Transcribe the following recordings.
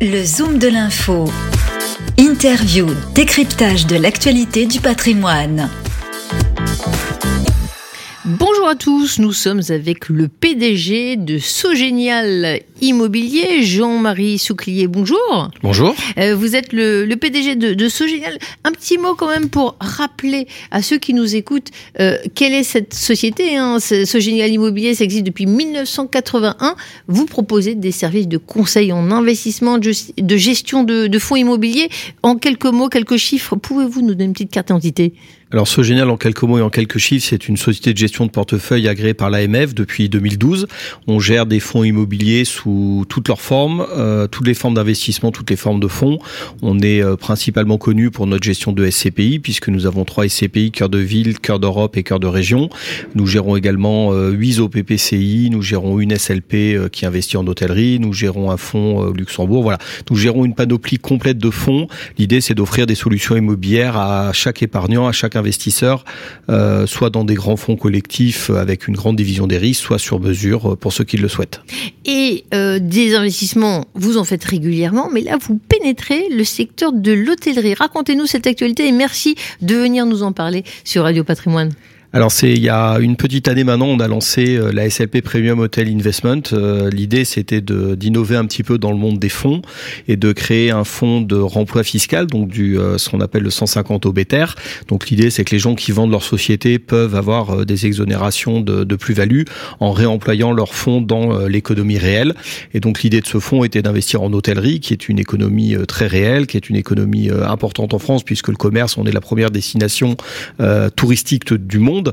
Le Zoom de l'info. Interview, décryptage de l'actualité du patrimoine. Bonjour à tous, nous sommes avec le PDG de Sogénial Immobilier, Jean-Marie Souclier. Bonjour. Bonjour. Euh, vous êtes le, PDG de, de, Sogénial. Un petit mot quand même pour rappeler à ceux qui nous écoutent euh, quelle est cette société. Hein. Sogénial Immobilier, ça existe depuis 1981. Vous proposez des services de conseil en investissement, de, gestion de, de fonds immobiliers. En quelques mots, quelques chiffres, pouvez-vous nous donner une petite carte d'identité? Alors, Sogénial, en quelques mots et en quelques chiffres, c'est une société de gestion de portefeuille agréée par l'AMF depuis 2012. On gère des fonds immobiliers sous toutes leurs formes, euh, toutes les formes d'investissement, toutes les formes de fonds. On est euh, principalement connu pour notre gestion de SCPI, puisque nous avons trois SCPI, cœur de ville, cœur d'Europe et cœur de région. Nous gérons également euh, 8 OPPCI, nous gérons une SLP euh, qui investit en hôtellerie, nous gérons un fonds Luxembourg. Voilà, nous gérons une panoplie complète de fonds. L'idée, c'est d'offrir des solutions immobilières à chaque épargnant, à chaque investisseurs, euh, soit dans des grands fonds collectifs avec une grande division des risques, soit sur mesure euh, pour ceux qui le souhaitent. Et euh, des investissements, vous en faites régulièrement, mais là, vous pénétrez le secteur de l'hôtellerie. Racontez-nous cette actualité et merci de venir nous en parler sur Radio Patrimoine. Alors c'est il y a une petite année maintenant, on a lancé euh, la SLP Premium Hotel Investment. Euh, l'idée c'était d'innover un petit peu dans le monde des fonds et de créer un fonds de remploi fiscal, donc du euh, ce qu'on appelle le 150 OBTR. Donc l'idée c'est que les gens qui vendent leur société peuvent avoir des exonérations de, de plus-value en réemployant leurs fonds dans l'économie réelle. Et donc l'idée de ce fonds était d'investir en hôtellerie, qui est une économie très réelle, qui est une économie importante en France puisque le commerce, on est la première destination touristique du monde.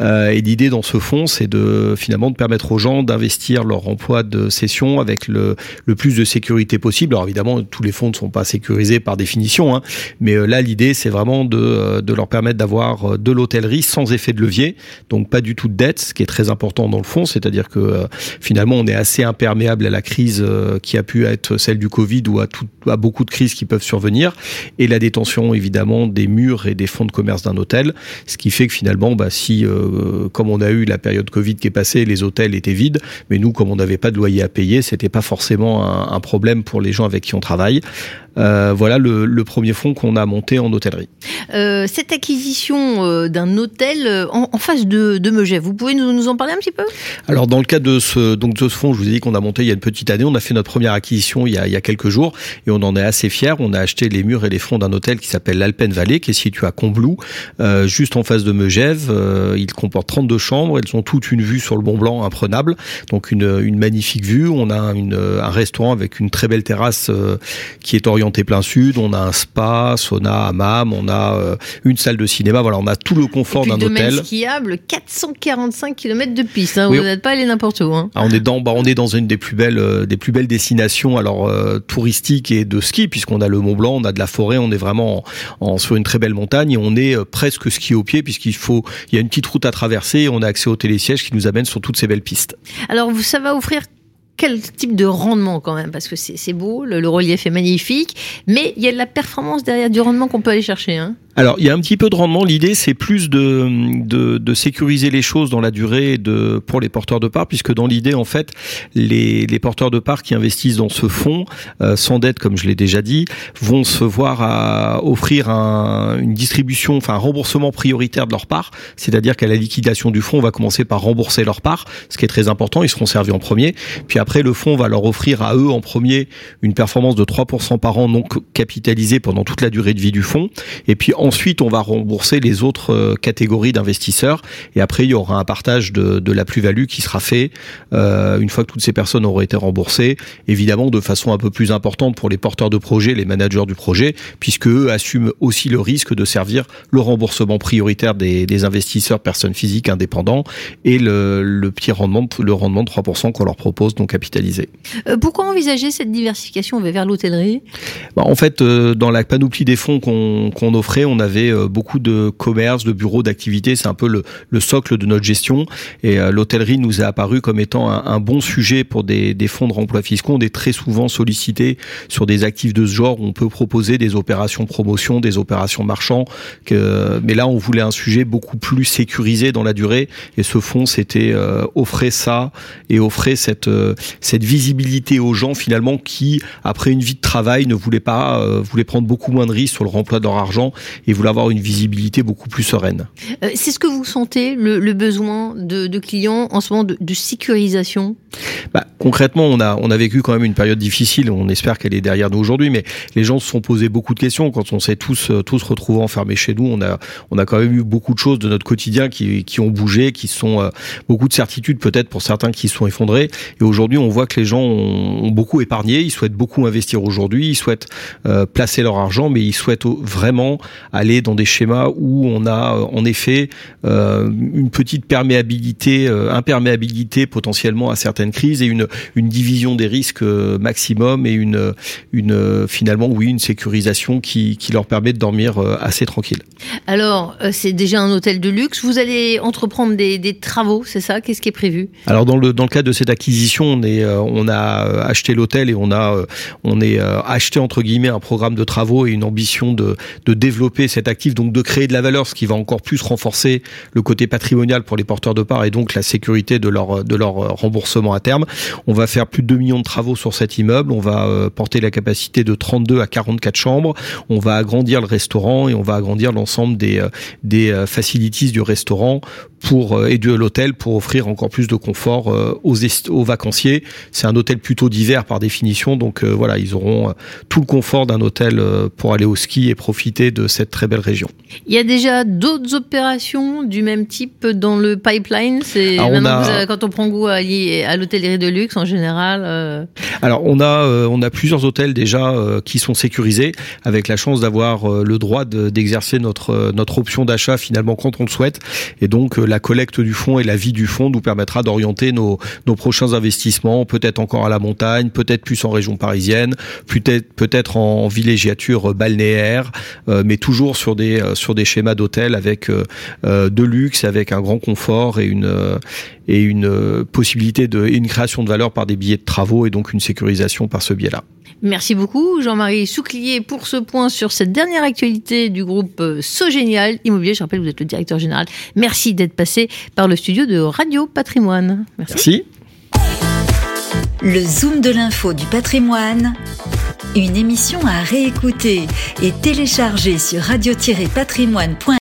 Euh, et l'idée dans ce fonds, c'est de finalement de permettre aux gens d'investir leur emploi de cession avec le, plus de sécurité possible. Alors évidemment, tous les fonds ne sont pas sécurisés par définition, hein, mais euh, là l'idée c'est vraiment de, euh, leur permettre d'avoir de l'hôtellerie sans effet de levier, donc pas du tout de dette, ce qui est très important dans le fond, c'est-à-dire que finalement on est assez imperméable à la crise qui a pu être celle du Covid ou à beaucoup de crises qui peuvent survenir, et la détention évidemment des murs et des fonds de commerce d'un hôtel, ce qui fait que finalement bah, si, euh, comme on a eu la période Covid qui est passée, les hôtels étaient vides, mais nous, comme on n'avait pas de loyer à payer, c'était pas forcément un, un, problème pour les gens avec qui on travaille. Euh, voilà le, le, premier fonds qu'on a monté en hôtellerie. Euh, cette acquisition euh, d'un hôtel euh, en, en, face de, de Megève, vous pouvez nous, nous, en parler un petit peu? Alors dans le cadre de ce donc de ce fonds, je vous ai dit qu'on a monté il y a une petite année, on a fait notre première acquisition il y a, il y a quelques jours et on en est assez fiers. On a acheté les murs et les fonds d'un hôtel qui s'appelle l'Alpen Valley, qui est situé à Combloux, euh, juste en face de Megève. il comporte 32 chambres, elles ont toutes une vue sur le Mont Blanc imprenable, donc une, une magnifique vue. On a une, un restaurant avec une très belle terrasse qui est orientée plein sud, on a un spa, sauna, hammam, on a euh, une salle de cinéma, voilà, on a tout le confort d'un hôtel. skiable, 445 km de piste, hein, vous n'êtes pas allé n'importe où. Hein. Ah, on est dans, bah, on est dans une des plus belles, euh, des plus belles destinations, alors euh, touristiques et de ski, puisqu'on a le Mont Blanc, on a de la forêt, on est vraiment en, sur une très belle montagne et on est presque ski au pied, puisqu'il faut, il y a une petite route à traverser, et on a accès au télésiège qui nous amène sur toutes ces belles pistes. Alors ça va offrir quel type de rendement quand même Parce que c'est beau, le, relief est magnifique, mais il y a de la performance derrière du rendement qu'on peut aller chercher. Hein alors, il y a un petit peu de rendement. L'idée, c'est plus de, de, de, sécuriser les choses dans la durée de, pour les porteurs de parts, puisque dans l'idée, en fait, les, les porteurs de parts qui investissent dans ce fonds, euh, sans dette, comme je l'ai déjà dit, vont se voir à offrir un, une distribution, enfin un remboursement prioritaire de leur part. C'est-à-dire qu'à la liquidation du fonds, on va commencer par rembourser leur part, ce qui est très important. Ils seront servis en premier. Puis après, le fonds va leur offrir à eux en premier une performance de 3% par an non capitalisée pendant toute la durée de vie du fonds. Et puis Ensuite, on va rembourser les autres euh, catégories d'investisseurs. Et après, il y aura un partage de, de la plus-value qui sera fait euh, une fois que toutes ces personnes auront été remboursées, évidemment de façon un peu plus importante pour les porteurs de projet, les managers du projet, puisque eux assument aussi le risque de servir le remboursement prioritaire des, des investisseurs personnes physiques indépendants et le, le, petit rendement, le rendement de 3% qu'on leur propose non capitalisé. Euh, pourquoi envisager cette diversification vers l'hôtellerie? Bah, En fait, dans la panoplie des fonds qu'on qu offrait, on on avait beaucoup de commerces, de bureaux, d'activités. C'est un peu le, le, socle de notre gestion. Et l'hôtellerie nous a apparu comme étant un, un bon sujet pour des, des fonds de remploi fiscaux. On est très souvent sollicité sur des actifs de ce genre. On peut proposer des opérations promotion, des opérations marchands. Que, mais là, on voulait un sujet beaucoup plus sécurisé dans la durée. Et ce fonds, c'était euh, offrait ça et offrait cette euh, cette visibilité aux gens finalement qui, après une vie de travail, ne voulaient pas euh, voulaient prendre beaucoup moins de risques sur le remploi de leur argent et voulaient avoir une visibilité beaucoup plus sereine. Euh, c'est ce que vous sentez le, le besoin de, de, clients en ce moment de, de sécurisation? Bah, concrètement, on a on a vécu quand même une période difficile. On espère qu'elle est derrière nous aujourd'hui, mais les gens se sont posés beaucoup de questions quand on s'est tous tous retrouvés enfermés chez nous. On a on a quand même eu beaucoup de choses de notre quotidien qui qui ont bougé, qui sont beaucoup de certitudes peut-être pour certains qui sont effondrés. Et aujourd'hui, on voit que les gens ont, ont, beaucoup épargné, ils souhaitent beaucoup investir aujourd'hui, ils souhaitent euh, placer leur argent, mais ils souhaitent vraiment aller dans des schémas où on a euh, en effet euh, une petite perméabilité, euh, imperméabilité potentiellement à certaines crises et une, une division des risques maximum et une, une finalement oui une sécurisation qui, qui leur permet de dormir assez tranquille. Alors c'est déjà un hôtel de luxe. Vous allez entreprendre des, des travaux, c'est ça? Qu'est-ce qui est prévu? Alors dans le dans le cadre de cette acquisition, on est on a acheté l'hôtel et on a on est acheté entre guillemets un programme de travaux et une ambition de de développer cet actif, donc de créer de la valeur, ce qui va encore plus renforcer le côté patrimonial pour les porteurs de parts et donc la sécurité de leur de leur remboursement à terme. On va faire plus de 2 millions de travaux sur cet immeuble. On va porter la capacité de 32 à 44 chambres. On va agrandir le restaurant et on va agrandir l'ensemble des des facilities du restaurant pour et de l'hôtel pour offrir encore plus de confort aux, aux vacanciers. C'est un hôtel plutôt d'hiver par définition, donc euh, voilà, ils auront tout le confort d'un hôtel pour aller au ski et profiter de cette très belle région. Il y a déjà d'autres opérations du même type dans le pipeline? C'est a... avez, quand on prend goût à, à l'hôtellerie de luxe en général. Euh... Alors on a euh, on a plusieurs hôtels déjà euh, qui sont sécurisés avec la chance d'avoir le droit d'exercer de, notre notre option d'achat finalement quand on le souhaite et donc la collecte du fonds et la vie du fonds nous permettra d'orienter nos nos prochains investissements peut-être encore à la montagne, peut-être plus en région parisienne, peut-être peut-être en villégiature balnéaire, mais toujours sur des euh, sur des schémas d'hôtel avec euh, de luxe, avec un grand confort et une et une possibilité de et une création de valeur par des billets de travaux et donc une sécurisation par ce biais-là. Merci beaucoup Jean-Marie Souclier pour ce point sur cette dernière actualité du groupe Sogénial Immobilier. Je rappelle vous êtes le directeur général. Merci d'être passé par le studio de Radio Patrimoine. Merci. Merci. Le Zoom de l'info du patrimoine, une émission à réécouter et télécharger sur radio-patrimoine.fr